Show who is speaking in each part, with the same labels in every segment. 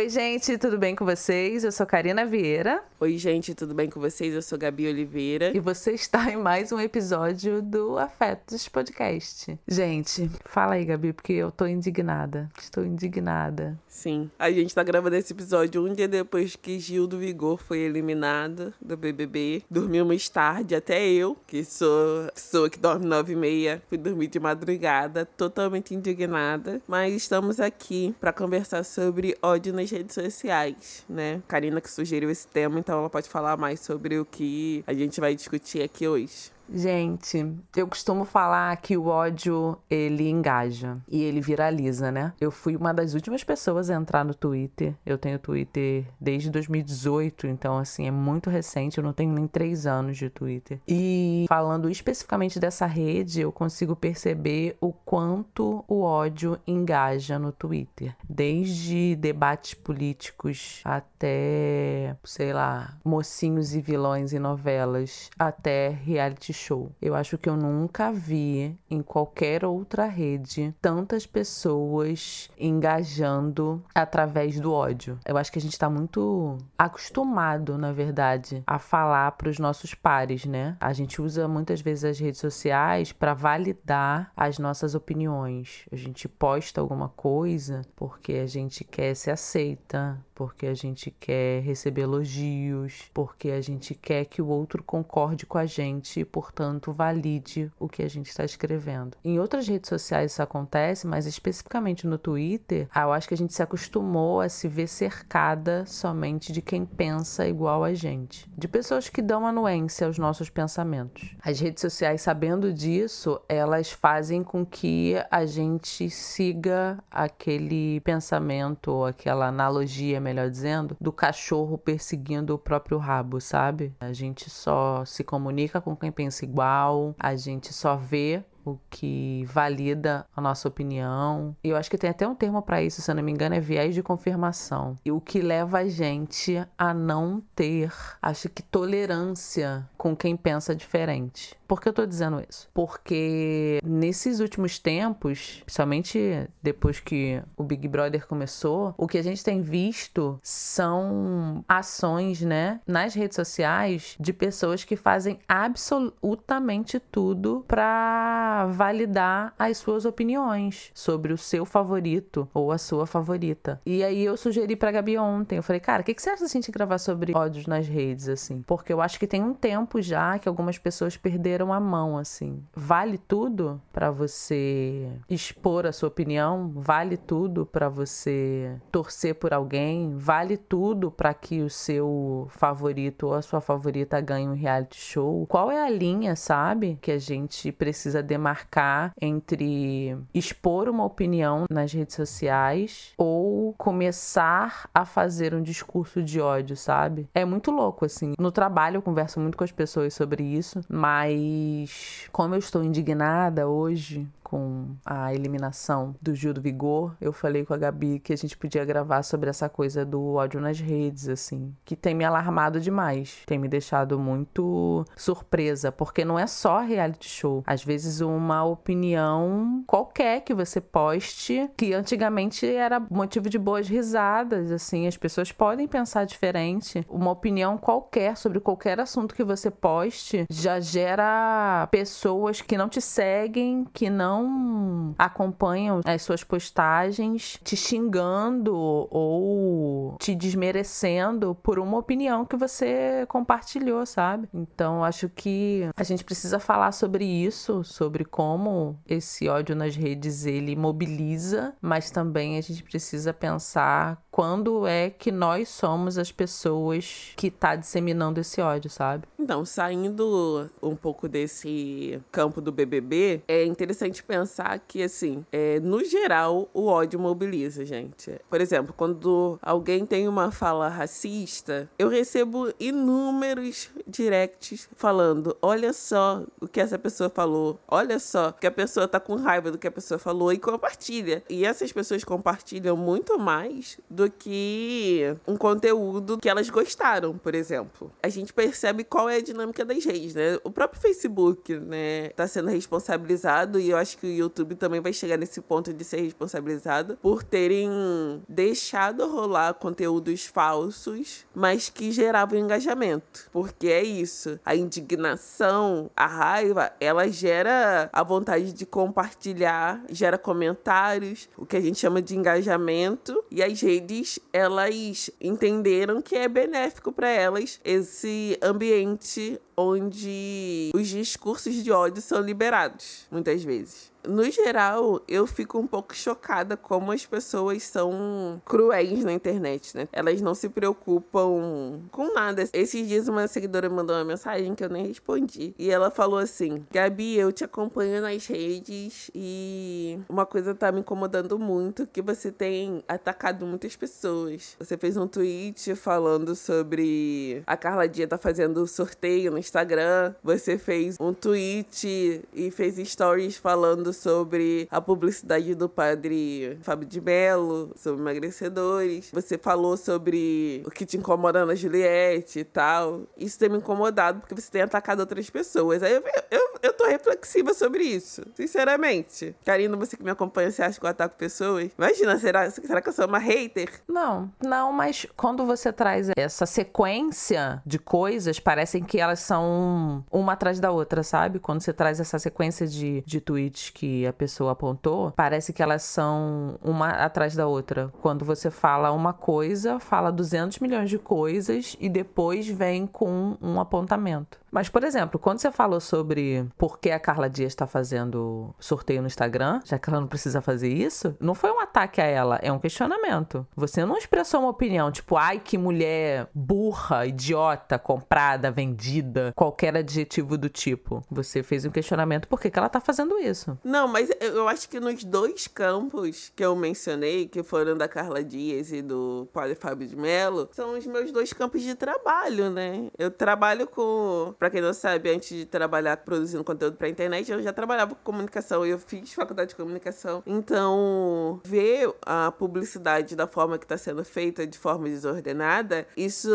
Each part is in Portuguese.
Speaker 1: Oi, gente, tudo bem com vocês? Eu sou Karina Vieira.
Speaker 2: Oi, gente, tudo bem com vocês? Eu sou Gabi Oliveira.
Speaker 1: E você está em mais um episódio do Afetos Podcast. Gente, fala aí, Gabi, porque eu tô indignada. Estou indignada.
Speaker 2: Sim, a gente tá gravando esse episódio um dia depois que Gil do Vigor foi eliminado do BBB. Dormimos tarde, até eu, que sou pessoa que dorme nove e meia, fui dormir de madrugada, totalmente indignada. Mas estamos aqui para conversar sobre ódio nas redes sociais, né? Karina que sugeriu esse tema, então ela pode falar mais sobre o que a gente vai discutir aqui hoje.
Speaker 1: Gente, eu costumo falar que o ódio ele engaja e ele viraliza, né? Eu fui uma das últimas pessoas a entrar no Twitter. Eu tenho Twitter desde 2018, então assim é muito recente. Eu não tenho nem três anos de Twitter. E falando especificamente dessa rede, eu consigo perceber o quanto o ódio engaja no Twitter, desde debates políticos até, sei lá, mocinhos e vilões em novelas, até reality show. Eu acho que eu nunca vi em qualquer outra rede tantas pessoas engajando através do ódio. Eu acho que a gente está muito acostumado, na verdade, a falar para os nossos pares, né? A gente usa muitas vezes as redes sociais para validar as nossas opiniões. A gente posta alguma coisa porque a gente quer ser aceita, porque a gente quer receber elogios, porque a gente quer que o outro concorde com a gente e, portanto, valide o que a gente está escrevendo. Em outras redes sociais isso acontece, mas especificamente no Twitter, eu acho que a gente se acostumou a se ver cercada somente de quem pensa igual a gente, de pessoas que dão anuência aos nossos pensamentos. As redes sociais, sabendo disso, elas fazem com que a gente siga aquele pensamento ou aquela analogia melhor dizendo, do cachorro perseguindo o próprio rabo, sabe? A gente só se comunica com quem pensa igual, a gente só vê o que valida a nossa opinião. Eu acho que tem até um termo para isso, se eu não me engano, é viés de confirmação. E o que leva a gente a não ter, acho que, tolerância com quem pensa diferente. Por que eu tô dizendo isso? Porque nesses últimos tempos, principalmente depois que o Big Brother começou, o que a gente tem visto são ações, né, nas redes sociais de pessoas que fazem absolutamente tudo para validar as suas opiniões sobre o seu favorito ou a sua favorita. E aí eu sugeri pra Gabi ontem, eu falei, cara, o que, que você acha gente gravar sobre ódios nas redes, assim? Porque eu acho que tem um tempo já que algumas pessoas perderam a mão, assim. Vale tudo para você expor a sua opinião? Vale tudo para você torcer por alguém? Vale tudo para que o seu favorito ou a sua favorita ganhe um reality show? Qual é a linha, sabe, que a gente precisa demarcar entre expor uma opinião nas redes sociais ou começar a fazer um discurso de ódio, sabe? É muito louco, assim. No trabalho eu converso muito com as pessoas sobre isso, mas mas como eu estou indignada hoje com a eliminação do Gil do Vigor, eu falei com a Gabi que a gente podia gravar sobre essa coisa do ódio nas redes, assim, que tem me alarmado demais, tem me deixado muito surpresa, porque não é só reality show. Às vezes uma opinião qualquer que você poste, que antigamente era motivo de boas risadas, assim, as pessoas podem pensar diferente. Uma opinião qualquer sobre qualquer assunto que você poste já gera pessoas que não te seguem, que não não acompanham as suas postagens te xingando ou te desmerecendo por uma opinião que você compartilhou, sabe? Então acho que a gente precisa falar sobre isso, sobre como esse ódio nas redes ele mobiliza, mas também a gente precisa pensar quando é que nós somos as pessoas que tá disseminando esse ódio, sabe?
Speaker 2: Então, saindo um pouco desse campo do BBB, é interessante pensar que, assim, é, no geral, o ódio mobiliza, gente. Por exemplo, quando alguém tem uma fala racista, eu recebo inúmeros directs falando: olha só o que essa pessoa falou, olha só que a pessoa tá com raiva do que a pessoa falou e compartilha. E essas pessoas compartilham muito mais do que um conteúdo que elas gostaram, por exemplo. A gente percebe qual é a dinâmica das redes, né? O próprio Facebook, né, tá sendo responsabilizado e eu acho que o YouTube também vai chegar nesse ponto de ser responsabilizado por terem deixado rolar conteúdos falsos, mas que geravam engajamento. Porque é isso, a indignação, a raiva, ela gera a vontade de compartilhar, gera comentários, o que a gente chama de engajamento, e as redes, elas entenderam que é benéfico para elas esse ambiente onde os discursos de ódio são liberados, muitas vezes no geral, eu fico um pouco chocada como as pessoas são cruéis na internet, né? Elas não se preocupam com nada. Esses dias uma seguidora mandou uma mensagem que eu nem respondi. E ela falou assim: Gabi, eu te acompanho nas redes e uma coisa tá me incomodando muito, que você tem atacado muitas pessoas. Você fez um tweet falando sobre a Carla Dia tá fazendo sorteio no Instagram. Você fez um tweet e fez stories falando falando sobre a publicidade do padre Fábio de Mello, sobre emagrecedores. Você falou sobre o que te incomoda na Juliette e tal. Isso tem me incomodado porque você tem atacado outras pessoas. Aí eu, eu, eu tô reflexiva sobre isso, sinceramente. Karina, você que me acompanha, você acha que eu ataco pessoas? Imagina, será, será que eu sou uma hater?
Speaker 1: Não, não, mas quando você traz essa sequência de coisas, parecem que elas são uma atrás da outra, sabe? Quando você traz essa sequência de, de tweets que a pessoa apontou, parece que elas são uma atrás da outra. Quando você fala uma coisa, fala 200 milhões de coisas e depois vem com um apontamento. Mas, por exemplo, quando você falou sobre por que a Carla Dias está fazendo sorteio no Instagram, já que ela não precisa fazer isso, não foi um ataque a ela, é um questionamento. Você não expressou uma opinião, tipo, ai, que mulher burra, idiota, comprada, vendida, qualquer adjetivo do tipo. Você fez um questionamento por que, que ela tá fazendo isso.
Speaker 2: Não, mas eu acho que nos dois campos que eu mencionei, que foram da Carla Dias e do Padre Fábio de Mello, são os meus dois campos de trabalho, né? Eu trabalho com para quem não sabe, antes de trabalhar produzindo conteúdo para internet, eu já trabalhava com comunicação. Eu fiz faculdade de comunicação. Então, ver a publicidade da forma que está sendo feita, de forma desordenada, isso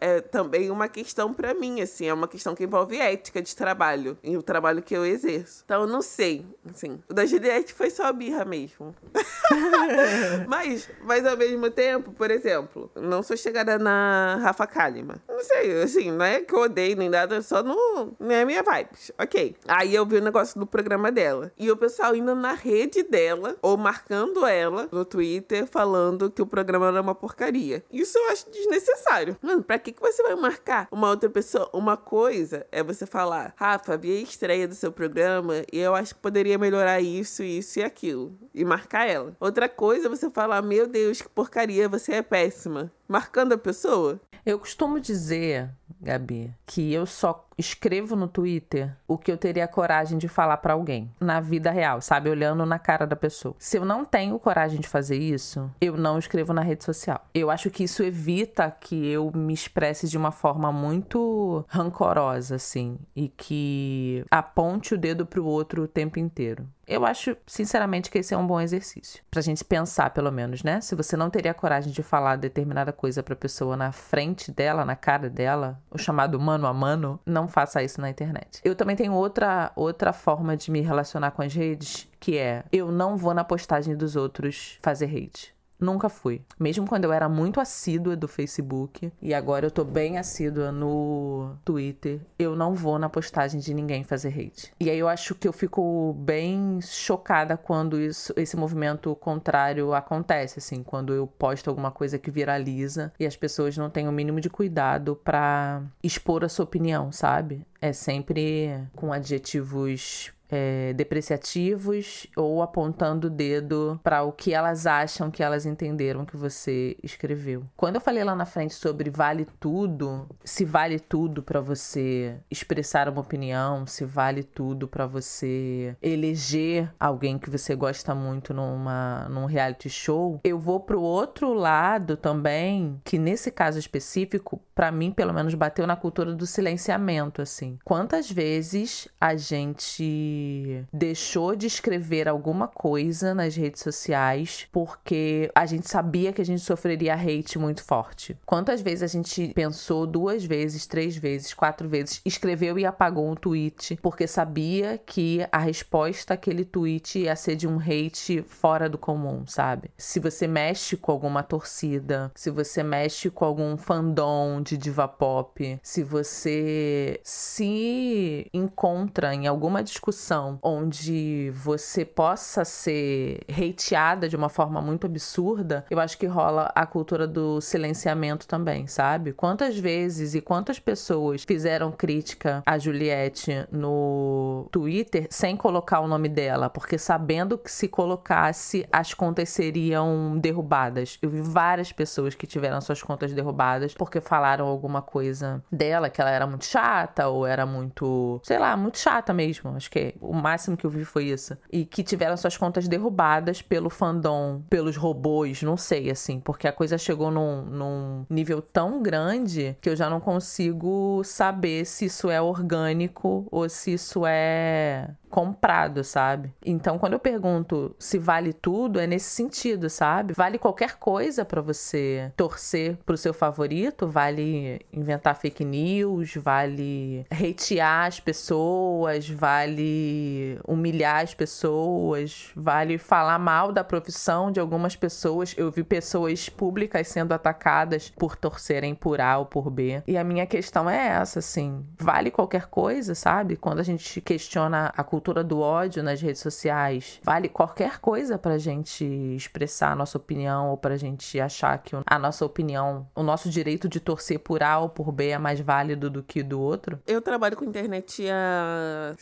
Speaker 2: é também uma questão para mim, assim, é uma questão que envolve ética de trabalho e o trabalho que eu exerço. Então, eu não sei, assim. O da Juliette foi só birra mesmo. mas, mas ao mesmo tempo, por exemplo, não sou chegada na Rafa Kalimann. Não sei, assim, não é que eu odeio nem nada, só no, não é minha vibes. Ok. Aí eu vi o negócio do programa dela. E o pessoal indo na rede dela, ou marcando ela no Twitter, falando que o programa era uma porcaria. Isso eu acho desnecessário. Mano, pra que, que você vai marcar uma outra pessoa? Uma coisa é você falar, Rafa, vi a estreia do seu programa e eu acho que poderia melhorar isso, isso e aquilo. E marcar ela. Outra coisa é você falar, meu Deus, que porcaria, você é péssima. Marcando a pessoa.
Speaker 1: Eu costumo dizer, Gabi, que eu só escrevo no Twitter o que eu teria coragem de falar para alguém na vida real, sabe, olhando na cara da pessoa. Se eu não tenho coragem de fazer isso, eu não escrevo na rede social. Eu acho que isso evita que eu me expresse de uma forma muito rancorosa assim e que aponte o dedo pro outro o tempo inteiro. Eu acho, sinceramente, que esse é um bom exercício. Pra gente pensar, pelo menos, né? Se você não teria coragem de falar determinada coisa pra pessoa na frente dela, na cara dela, o chamado mano a mano, não faça isso na internet. Eu também tenho outra, outra forma de me relacionar com as redes, que é eu não vou na postagem dos outros fazer hate. Nunca fui. Mesmo quando eu era muito assídua do Facebook e agora eu tô bem assídua no Twitter, eu não vou na postagem de ninguém fazer hate. E aí eu acho que eu fico bem chocada quando isso, esse movimento contrário acontece, assim, quando eu posto alguma coisa que viraliza e as pessoas não têm o mínimo de cuidado para expor a sua opinião, sabe? É sempre com adjetivos é, depreciativos ou apontando o dedo para o que elas acham que elas entenderam que você escreveu. Quando eu falei lá na frente sobre vale tudo, se vale tudo para você expressar uma opinião, se vale tudo para você eleger alguém que você gosta muito numa num reality show, eu vou pro outro lado também, que nesse caso específico, para mim pelo menos bateu na cultura do silenciamento assim. Quantas vezes a gente deixou de escrever alguma coisa nas redes sociais porque a gente sabia que a gente sofreria hate muito forte. Quantas vezes a gente pensou duas vezes, três vezes, quatro vezes, escreveu e apagou um tweet porque sabia que a resposta àquele tweet ia ser de um hate fora do comum, sabe? Se você mexe com alguma torcida, se você mexe com algum fandom de diva pop, se você se encontra em alguma discussão onde você possa ser hateada de uma forma muito absurda, eu acho que rola a cultura do silenciamento também, sabe? Quantas vezes e quantas pessoas fizeram crítica a Juliette no Twitter sem colocar o nome dela, porque sabendo que se colocasse as contas seriam derrubadas. Eu vi várias pessoas que tiveram suas contas derrubadas porque falaram alguma coisa dela, que ela era muito chata ou era muito, sei lá, muito chata mesmo. Acho que o máximo que eu vi foi isso. E que tiveram suas contas derrubadas pelo fandom, pelos robôs, não sei, assim, porque a coisa chegou num, num nível tão grande que eu já não consigo saber se isso é orgânico ou se isso é comprado, sabe? Então, quando eu pergunto se vale tudo, é nesse sentido, sabe? Vale qualquer coisa para você torcer pro seu favorito, vale inventar fake news, vale hatear as pessoas, vale humilhar as pessoas, vale falar mal da profissão de algumas pessoas. Eu vi pessoas públicas sendo atacadas por torcerem por A ou por B. E a minha questão é essa, assim, vale qualquer coisa, sabe? Quando a gente questiona a cultura cultura do ódio nas redes sociais. Vale qualquer coisa pra gente expressar a nossa opinião ou pra gente achar que a nossa opinião, o nosso direito de torcer por A ou por B é mais válido do que do outro.
Speaker 2: Eu trabalho com internet há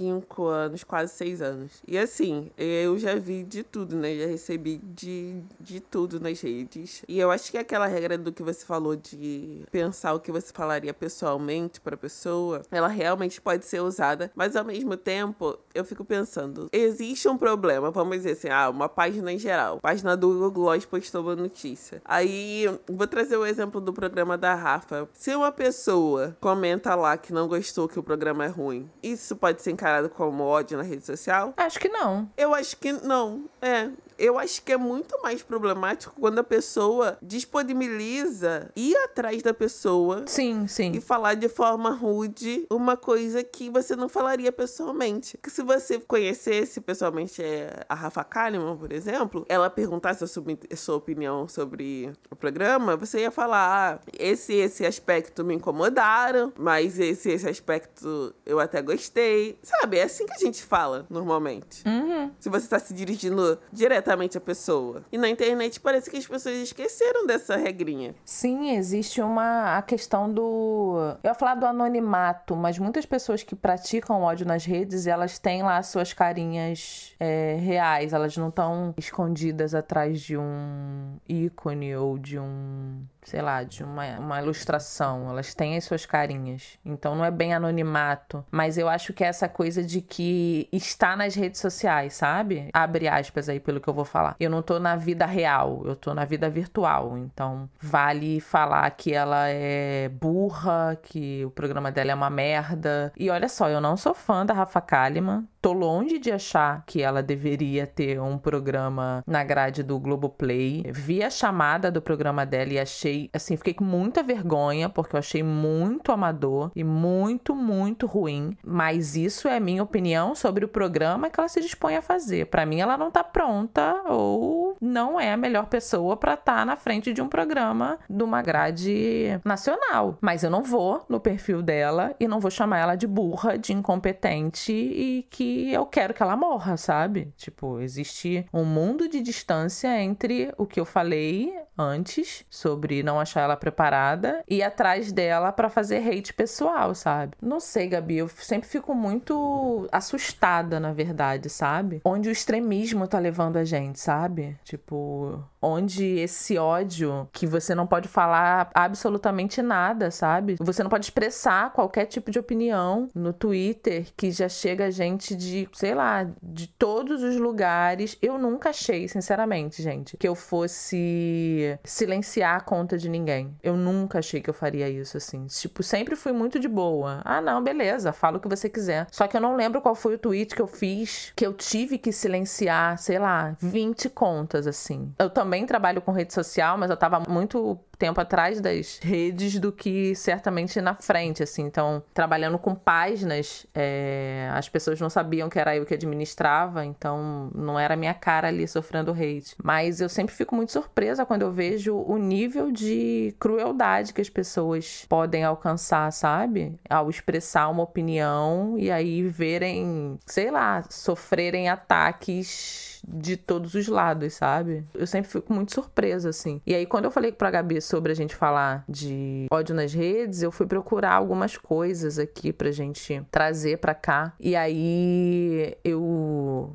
Speaker 2: cinco anos, quase seis anos. E assim, eu já vi de tudo, né? Já recebi de, de tudo nas redes. E eu acho que aquela regra do que você falou de pensar o que você falaria pessoalmente para a pessoa, ela realmente pode ser usada, mas ao mesmo tempo, eu fico pensando, existe um problema, vamos dizer assim, ah, uma página em geral, página do Google Gloss postou uma notícia. Aí, vou trazer o exemplo do programa da Rafa. Se uma pessoa comenta lá que não gostou que o programa é ruim, isso pode ser encarado encarado como ódio na rede social?
Speaker 1: Acho que não.
Speaker 2: Eu acho que não. É, eu acho que é muito mais problemático quando a pessoa disponibiliza ir atrás da pessoa.
Speaker 1: Sim, sim.
Speaker 2: E falar de forma rude uma coisa que você não falaria pessoalmente. Que se você conhecesse pessoalmente é, a Rafa Kalimann, por exemplo, ela perguntasse a sua, opinião sobre o programa, você ia falar: ah, esse esse aspecto me incomodaram, mas esse esse aspecto eu até gostei. Sabe? É assim que a gente fala normalmente.
Speaker 1: Uhum.
Speaker 2: Se você está se dirigindo diretamente a pessoa. E na internet parece que as pessoas esqueceram dessa regrinha.
Speaker 1: Sim, existe uma a questão do. Eu ia falar do anonimato, mas muitas pessoas que praticam ódio nas redes, elas têm lá suas carinhas é, reais, elas não estão escondidas atrás de um ícone ou de um sei lá, de uma, uma ilustração. Elas têm as suas carinhas. Então não é bem anonimato. Mas eu acho que é essa coisa de que está nas redes sociais, sabe? Abre aspas aí pelo que eu vou falar. Eu não tô na vida real, eu tô na vida virtual. Então vale falar que ela é burra, que o programa dela é uma merda. E olha só, eu não sou fã da Rafa Kalimann. Tô longe de achar que ela deveria ter um programa na grade do Globoplay. Vi a chamada do programa dela e achei, assim, fiquei com muita vergonha, porque eu achei muito amador e muito, muito ruim. Mas isso é minha opinião sobre o programa que ela se dispõe a fazer. Para mim, ela não tá pronta ou não é a melhor pessoa para estar tá na frente de um programa de uma grade nacional. Mas eu não vou no perfil dela e não vou chamar ela de burra, de incompetente e que eu quero que ela morra, sabe? Tipo, existe um mundo de distância entre o que eu falei antes sobre não achar ela preparada e atrás dela para fazer hate pessoal, sabe? Não sei, Gabi, eu sempre fico muito assustada, na verdade, sabe? Onde o extremismo tá levando a gente, sabe? Tipo, onde esse ódio que você não pode falar absolutamente nada, sabe? Você não pode expressar qualquer tipo de opinião no Twitter que já chega a gente de, sei lá, de todos os lugares. Eu nunca achei, sinceramente, gente, que eu fosse silenciar a conta de ninguém. Eu nunca achei que eu faria isso, assim. Tipo, sempre fui muito de boa. Ah, não, beleza, fala o que você quiser. Só que eu não lembro qual foi o tweet que eu fiz que eu tive que silenciar, sei lá, 20 contas, assim. Eu também trabalho com rede social, mas eu tava muito tempo atrás das redes do que certamente na frente, assim. Então, trabalhando com páginas, é, as pessoas não sabiam que era eu que administrava, então não era minha cara ali sofrendo hate. Mas eu sempre fico muito surpresa quando eu vejo o nível de crueldade que as pessoas podem alcançar, sabe? Ao expressar uma opinião e aí verem, sei lá, sofrerem ataques de todos os lados, sabe? Eu sempre fico muito surpresa, assim. E aí, quando eu falei pra Gabi sobre a gente falar de ódio nas redes, eu fui procurar algumas coisas aqui pra gente trazer pra cá. E aí, eu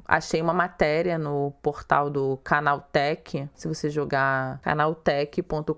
Speaker 1: achei uma matéria no portal do Canaltech. Se você jogar canaltech.com.br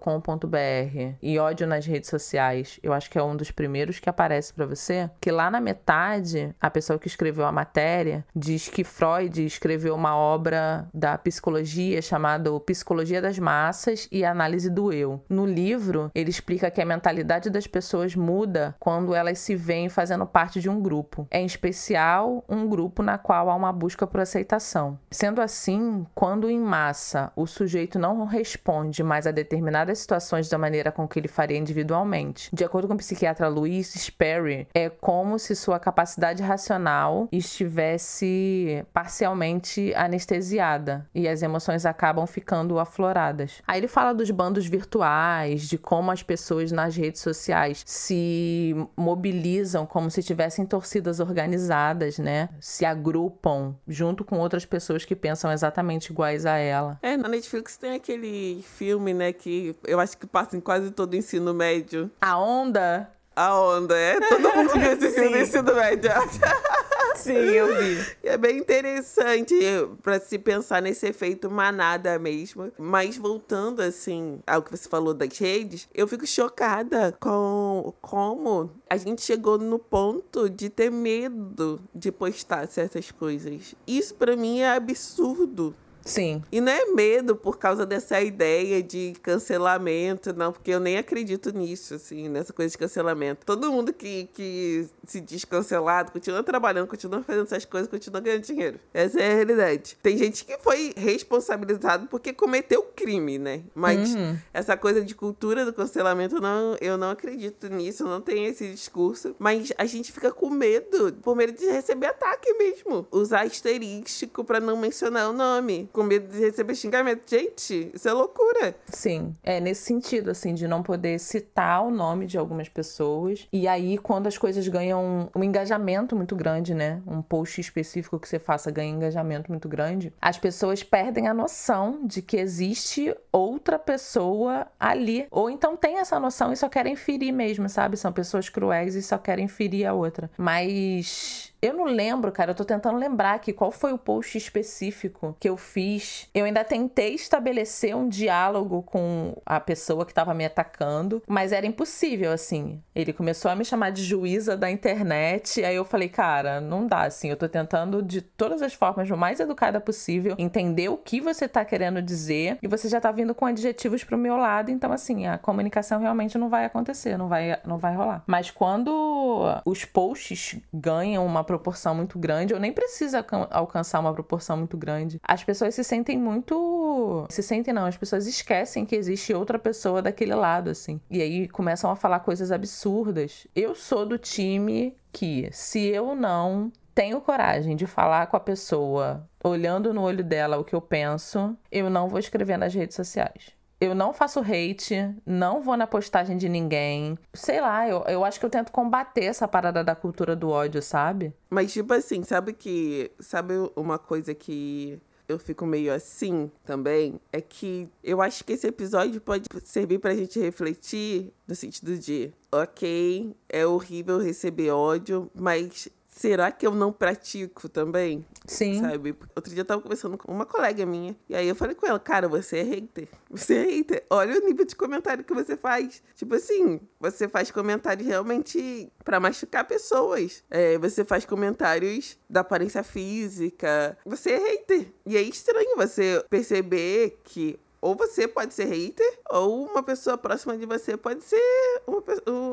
Speaker 1: e ódio nas redes sociais, eu acho que é um dos primeiros que aparece para você. Que lá na metade, a pessoa que escreveu a matéria diz que Freud escreveu uma obra da psicologia chamada Psicologia das Massas e Análise do Eu. No livro, ele explica que a mentalidade das pessoas muda quando elas se veem fazendo parte de um grupo, em especial um grupo na qual há uma busca por aceitação. Sendo assim, quando em massa o sujeito não responde mais a determinadas situações da maneira com que ele faria individualmente, de acordo com o psiquiatra Louis Sperry, é como se sua capacidade racional estivesse parcialmente anestesiada e as emoções acabam ficando afloradas. Aí ele fala dos bandos virtuais, de como as pessoas nas redes sociais se mobilizam como se tivessem torcidas organizadas, né? Se agrupam junto com outras pessoas que pensam exatamente iguais a ela.
Speaker 2: É, na Netflix tem aquele filme, né, que eu acho que passa em quase todo o ensino médio.
Speaker 1: A Onda?
Speaker 2: A Onda, é? Todo mundo viu esse filme do ensino médio.
Speaker 1: Sim, eu vi.
Speaker 2: É bem interessante para se pensar nesse efeito manada mesmo. Mas voltando, assim, ao que você falou das redes, eu fico chocada com como a gente chegou no ponto de ter medo de postar certas coisas. Isso para mim é absurdo.
Speaker 1: Sim.
Speaker 2: E não é medo por causa dessa ideia de cancelamento, não, porque eu nem acredito nisso, assim, nessa coisa de cancelamento. Todo mundo que, que se diz cancelado continua trabalhando, continua fazendo essas coisas, continua ganhando dinheiro. Essa é a realidade. Tem gente que foi responsabilizado porque cometeu crime, né? Mas uhum. essa coisa de cultura do cancelamento, não, eu não acredito nisso, não tenho esse discurso. Mas a gente fica com medo, por medo de receber ataque mesmo. Usar asterístico para não mencionar o nome com medo de receber xingamento. Gente, isso é loucura.
Speaker 1: Sim, é nesse sentido, assim, de não poder citar o nome de algumas pessoas. E aí, quando as coisas ganham um engajamento muito grande, né? Um post específico que você faça ganha engajamento muito grande, as pessoas perdem a noção de que existe outra pessoa ali. Ou então tem essa noção e só querem ferir mesmo, sabe? São pessoas cruéis e só querem ferir a outra. Mas eu não lembro, cara, eu tô tentando lembrar aqui qual foi o post específico que eu fiz. Eu ainda tentei estabelecer um diálogo com a pessoa que tava me atacando, mas era impossível, assim. Ele começou a me chamar de juíza da internet, aí eu falei, cara, não dá, assim. Eu tô tentando de todas as formas, o mais educada possível, entender o que você tá querendo dizer, e você já tá vindo com adjetivos pro meu lado, então, assim, a comunicação realmente não vai acontecer, não vai, não vai rolar. Mas quando os posts ganham uma proporção muito grande, ou nem precisa alcançar uma proporção muito grande. As pessoas se sentem muito. Se sentem, não, as pessoas esquecem que existe outra pessoa daquele lado, assim. E aí começam a falar coisas absurdas. Eu sou do time que, se eu não tenho coragem de falar com a pessoa, olhando no olho dela o que eu penso, eu não vou escrever nas redes sociais eu não faço hate, não vou na postagem de ninguém. Sei lá, eu, eu acho que eu tento combater essa parada da cultura do ódio, sabe?
Speaker 2: Mas, tipo assim, sabe que. Sabe uma coisa que eu fico meio assim também? É que eu acho que esse episódio pode servir pra gente refletir no sentido de, ok, é horrível receber ódio, mas será que eu não pratico também?
Speaker 1: Sim.
Speaker 2: Sabe? Outro dia eu tava conversando com uma colega minha. E aí eu falei com ela, cara, você é hater. Você é hater. Olha o nível de comentário que você faz. Tipo assim, você faz comentários realmente para machucar pessoas. É, você faz comentários da aparência física. Você é hater. E é estranho você perceber que ou você pode ser hater, ou uma pessoa próxima de você pode ser uma,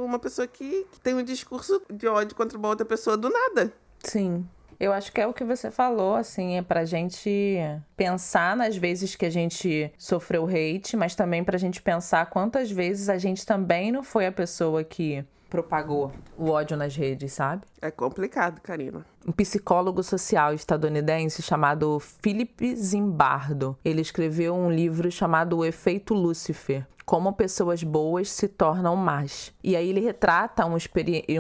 Speaker 2: uma pessoa que, que tem um discurso de ódio contra uma outra pessoa do nada.
Speaker 1: Sim. Eu acho que é o que você falou, assim, é pra gente pensar nas vezes que a gente sofreu hate, mas também pra gente pensar quantas vezes a gente também não foi a pessoa que propagou o ódio nas redes, sabe?
Speaker 2: É complicado, Karina.
Speaker 1: Um psicólogo social estadunidense chamado Philip Zimbardo, ele escreveu um livro chamado O Efeito Lúcifer, como pessoas boas se tornam más. E aí ele retrata um,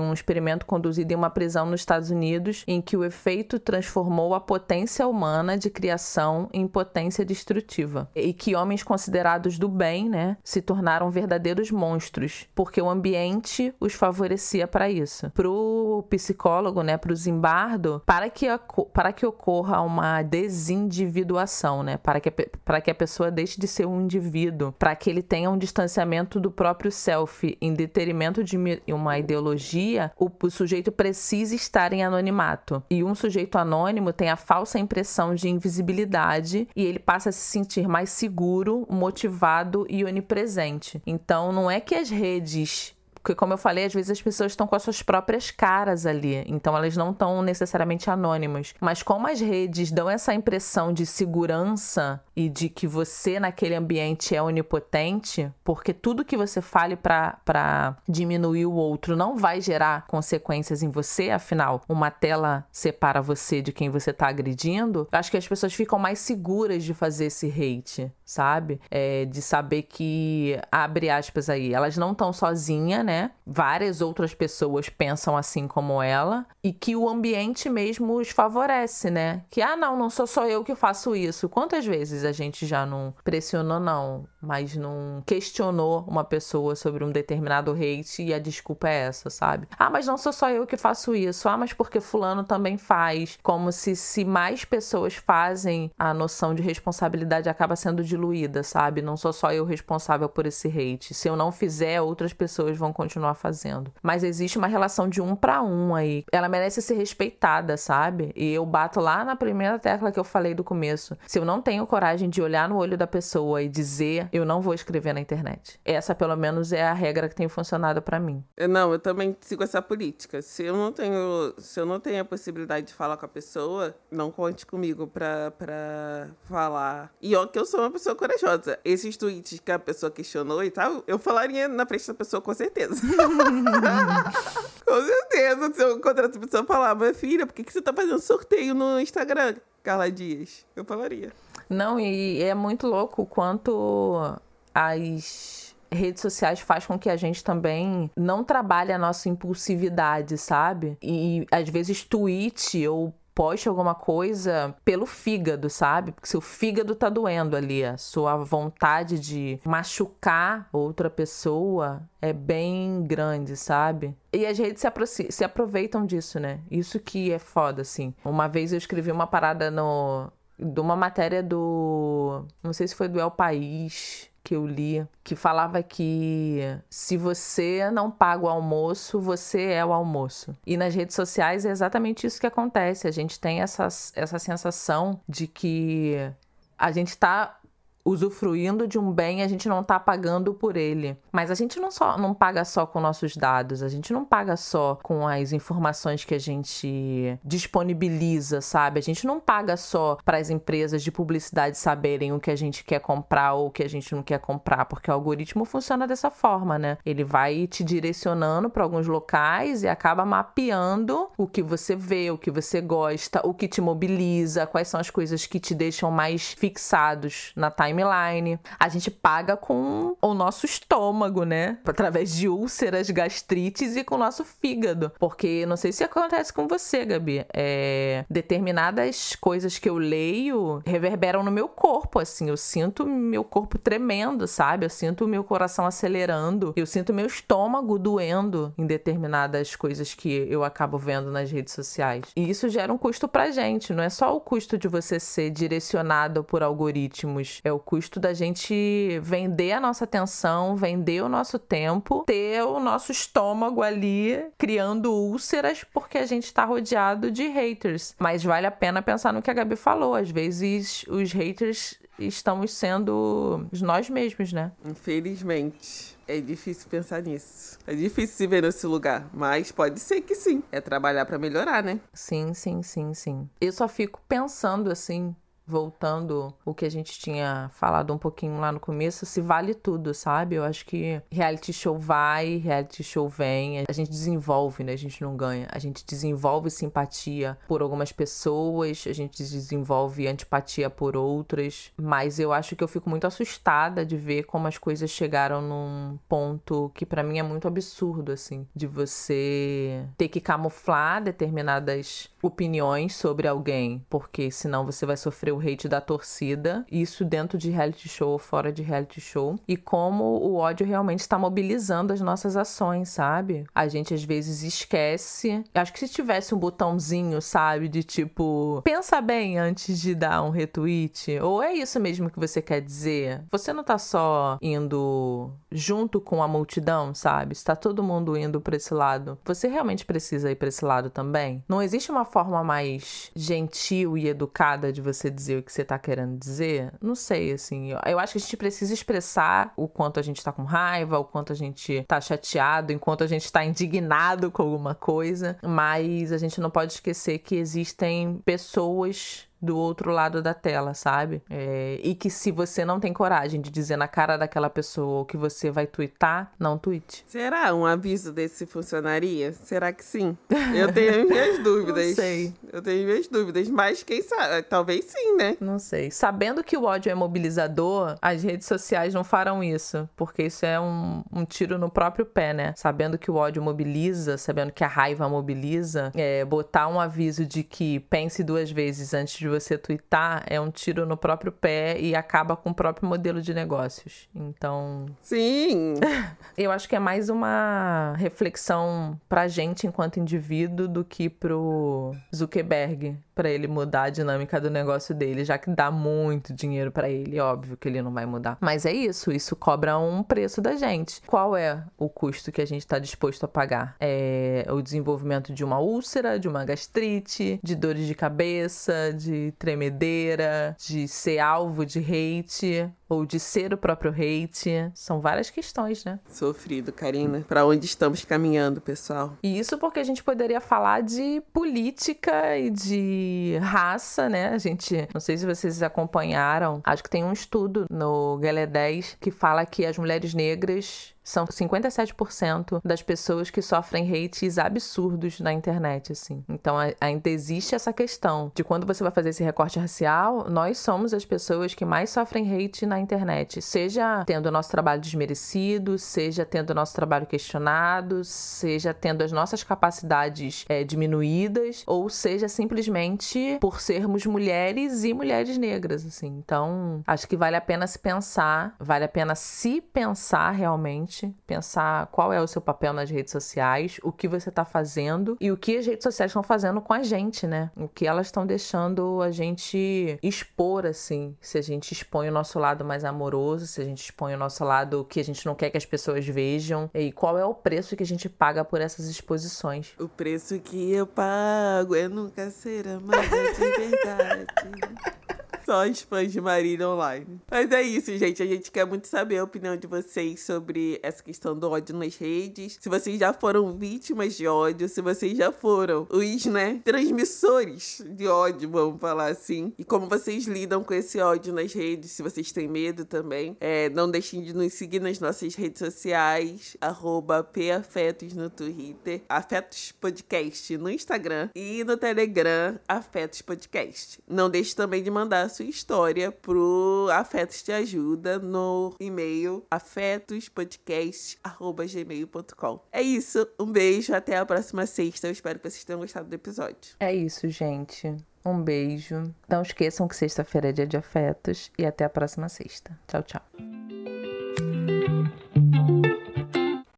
Speaker 1: um, experimento conduzido em uma prisão nos Estados Unidos, em que o efeito transformou a potência humana de criação em potência destrutiva. E que homens considerados do bem, né, se tornaram verdadeiros monstros, porque o ambiente os favorecia para isso. Pro psicólogo, né, pro Zimbardo, para que, para que ocorra uma desindividuação, né, para que, para que a pessoa deixe de ser um indivíduo, para que ele tenha um distanciamento do próprio self em detrimento de uma ideologia, o, o sujeito precisa estar em anonimato. E um sujeito anônimo tem a falsa impressão de invisibilidade e ele passa a se sentir mais seguro, motivado e onipresente. Então, não é que as redes porque, como eu falei, às vezes as pessoas estão com as suas próprias caras ali, então elas não estão necessariamente anônimas. Mas como as redes dão essa impressão de segurança e de que você naquele ambiente é onipotente, porque tudo que você fale para diminuir o outro não vai gerar consequências em você, afinal, uma tela separa você de quem você está agredindo, acho que as pessoas ficam mais seguras de fazer esse hate, sabe? É, de saber que, abre aspas aí, elas não estão sozinhas, né? Várias outras pessoas pensam assim como ela e que o ambiente mesmo os favorece, né? Que ah, não, não sou só eu que faço isso. Quantas vezes a gente já não pressionou não, mas não questionou uma pessoa sobre um determinado hate e a desculpa é essa, sabe? Ah, mas não sou só eu que faço isso. Ah, mas porque fulano também faz. Como se se mais pessoas fazem, a noção de responsabilidade acaba sendo diluída, sabe? Não sou só eu responsável por esse hate. Se eu não fizer, outras pessoas vão continuar fazendo. Mas existe uma relação de um para um aí. Ela merece ser respeitada, sabe? E eu bato lá na primeira tecla que eu falei do começo. Se eu não tenho coragem de olhar no olho da pessoa e dizer, eu não vou escrever na internet. Essa, pelo menos, é a regra que tem funcionado para mim.
Speaker 2: Não, eu também sigo essa política. Se eu não tenho, se eu não tenho a possibilidade de falar com a pessoa, não conte comigo pra, pra falar. E ó, que eu sou uma pessoa corajosa. Esses tweets que a pessoa questionou e tal, eu falaria na frente da pessoa com certeza. Com certeza. Se eu encontrar outra pessoa falar, minha filha, por que, que você tá fazendo sorteio no Instagram, Carla Dias? Eu falaria.
Speaker 1: Não, e é muito louco o quanto as redes sociais faz com que a gente também não trabalhe a nossa impulsividade, sabe? E às vezes tweet ou poste alguma coisa pelo fígado, sabe? Porque seu fígado tá doendo ali, a sua vontade de machucar outra pessoa é bem grande, sabe? E as redes se, se aproveitam disso, né? Isso que é foda, assim. Uma vez eu escrevi uma parada no de uma matéria do. Não sei se foi do El País que eu li, que falava que se você não paga o almoço, você é o almoço. E nas redes sociais é exatamente isso que acontece. A gente tem essa, essa sensação de que a gente está usufruindo de um bem, a gente não está pagando por ele. Mas a gente não só não paga só com nossos dados, a gente não paga só com as informações que a gente disponibiliza, sabe? A gente não paga só para as empresas de publicidade saberem o que a gente quer comprar ou o que a gente não quer comprar, porque o algoritmo funciona dessa forma, né? Ele vai te direcionando para alguns locais e acaba mapeando o que você vê, o que você gosta, o que te mobiliza, quais são as coisas que te deixam mais fixados na timeline timeline. A gente paga com o nosso estômago, né? Através de úlceras, gastrites e com o nosso fígado. Porque não sei se acontece com você, Gabi. É, determinadas coisas que eu leio reverberam no meu corpo, assim. Eu sinto meu corpo tremendo, sabe? Eu sinto meu coração acelerando. Eu sinto meu estômago doendo em determinadas coisas que eu acabo vendo nas redes sociais. E isso gera um custo pra gente. Não é só o custo de você ser direcionado por algoritmos. É o custo da gente vender a nossa atenção, vender o nosso tempo, ter o nosso estômago ali criando úlceras porque a gente tá rodeado de haters. Mas vale a pena pensar no que a Gabi falou. Às vezes os haters estamos sendo nós mesmos, né?
Speaker 2: Infelizmente. É difícil pensar nisso. É difícil se ver nesse lugar. Mas pode ser que sim. É trabalhar para melhorar, né?
Speaker 1: Sim, sim, sim, sim. Eu só fico pensando assim voltando o que a gente tinha falado um pouquinho lá no começo, se vale tudo, sabe? Eu acho que reality show vai, reality show vem, a gente desenvolve, né? A gente não ganha. A gente desenvolve simpatia por algumas pessoas, a gente desenvolve antipatia por outras, mas eu acho que eu fico muito assustada de ver como as coisas chegaram num ponto que para mim é muito absurdo assim, de você ter que camuflar determinadas opiniões sobre alguém, porque senão você vai sofrer o hate da torcida, isso dentro de reality show ou fora de reality show, e como o ódio realmente está mobilizando as nossas ações, sabe? A gente às vezes esquece. Acho que se tivesse um botãozinho, sabe, de tipo, pensa bem antes de dar um retweet, ou é isso mesmo que você quer dizer? Você não tá só indo junto com a multidão, sabe? Está todo mundo indo para esse lado. Você realmente precisa ir para esse lado também? Não existe uma forma mais gentil e educada de você dizer o que você tá querendo dizer? Não sei, assim. Eu acho que a gente precisa expressar o quanto a gente tá com raiva, o quanto a gente tá chateado, enquanto a gente tá indignado com alguma coisa. Mas a gente não pode esquecer que existem pessoas do outro lado da tela, sabe? É, e que se você não tem coragem de dizer na cara daquela pessoa que você vai twittar, não tweete.
Speaker 2: Será um aviso desse funcionaria? Será que sim? Eu tenho minhas dúvidas.
Speaker 1: não sei.
Speaker 2: Eu tenho minhas dúvidas, mas quem sabe? Talvez sim, né?
Speaker 1: Não sei. Sabendo que o ódio é mobilizador, as redes sociais não farão isso, porque isso é um, um tiro no próprio pé, né? Sabendo que o ódio mobiliza, sabendo que a raiva mobiliza, é, botar um aviso de que pense duas vezes antes de você twittar é um tiro no próprio pé e acaba com o próprio modelo de negócios. Então.
Speaker 2: Sim!
Speaker 1: eu acho que é mais uma reflexão pra gente enquanto indivíduo do que pro Zuckerberg para ele mudar a dinâmica do negócio dele, já que dá muito dinheiro para ele, óbvio que ele não vai mudar. Mas é isso, isso cobra um preço da gente. Qual é o custo que a gente está disposto a pagar? É o desenvolvimento de uma úlcera, de uma gastrite, de dores de cabeça, de tremedeira, de ser alvo de hate ou de ser o próprio hate. São várias questões, né?
Speaker 2: Sofrido, Karina. Para onde estamos caminhando, pessoal?
Speaker 1: E isso porque a gente poderia falar de política e de raça, né? A gente, não sei se vocês acompanharam, acho que tem um estudo no Galé 10 que fala que as mulheres negras são 57% das pessoas que sofrem hates absurdos na internet, assim. Então ainda existe essa questão de quando você vai fazer esse recorte racial, nós somos as pessoas que mais sofrem hate na internet, seja tendo o nosso trabalho desmerecido, seja tendo o nosso trabalho questionado, seja tendo as nossas capacidades é, diminuídas, ou seja simplesmente por sermos mulheres e mulheres negras, assim. Então acho que vale a pena se pensar, vale a pena se pensar realmente pensar qual é o seu papel nas redes sociais, o que você está fazendo e o que as redes sociais estão fazendo com a gente, né? O que elas estão deixando a gente expor, assim. Se a gente expõe o nosso lado mais amoroso, se a gente expõe o nosso lado que a gente não quer que as pessoas vejam, e qual é o preço que a gente paga por essas exposições.
Speaker 2: O preço que eu pago é nunca ser amada de verdade. Só os fãs de Marília Online. Mas é isso, gente. A gente quer muito saber a opinião de vocês sobre essa questão do ódio nas redes. Se vocês já foram vítimas de ódio, se vocês já foram os, né, transmissores de ódio, vamos falar assim. E como vocês lidam com esse ódio nas redes, se vocês têm medo também. É, não deixem de nos seguir nas nossas redes sociais, PAfetos no Twitter, Afetos Podcast no Instagram e no Telegram, Afetos Podcast. Não deixe também de mandar sua história pro Afetos Te Ajuda no e-mail afetospodcast.gmail.com. É isso, um beijo, até a próxima sexta. Eu espero que vocês tenham gostado do episódio.
Speaker 1: É isso, gente. Um beijo. Não esqueçam que sexta-feira é dia de afetos e até a próxima sexta. Tchau, tchau.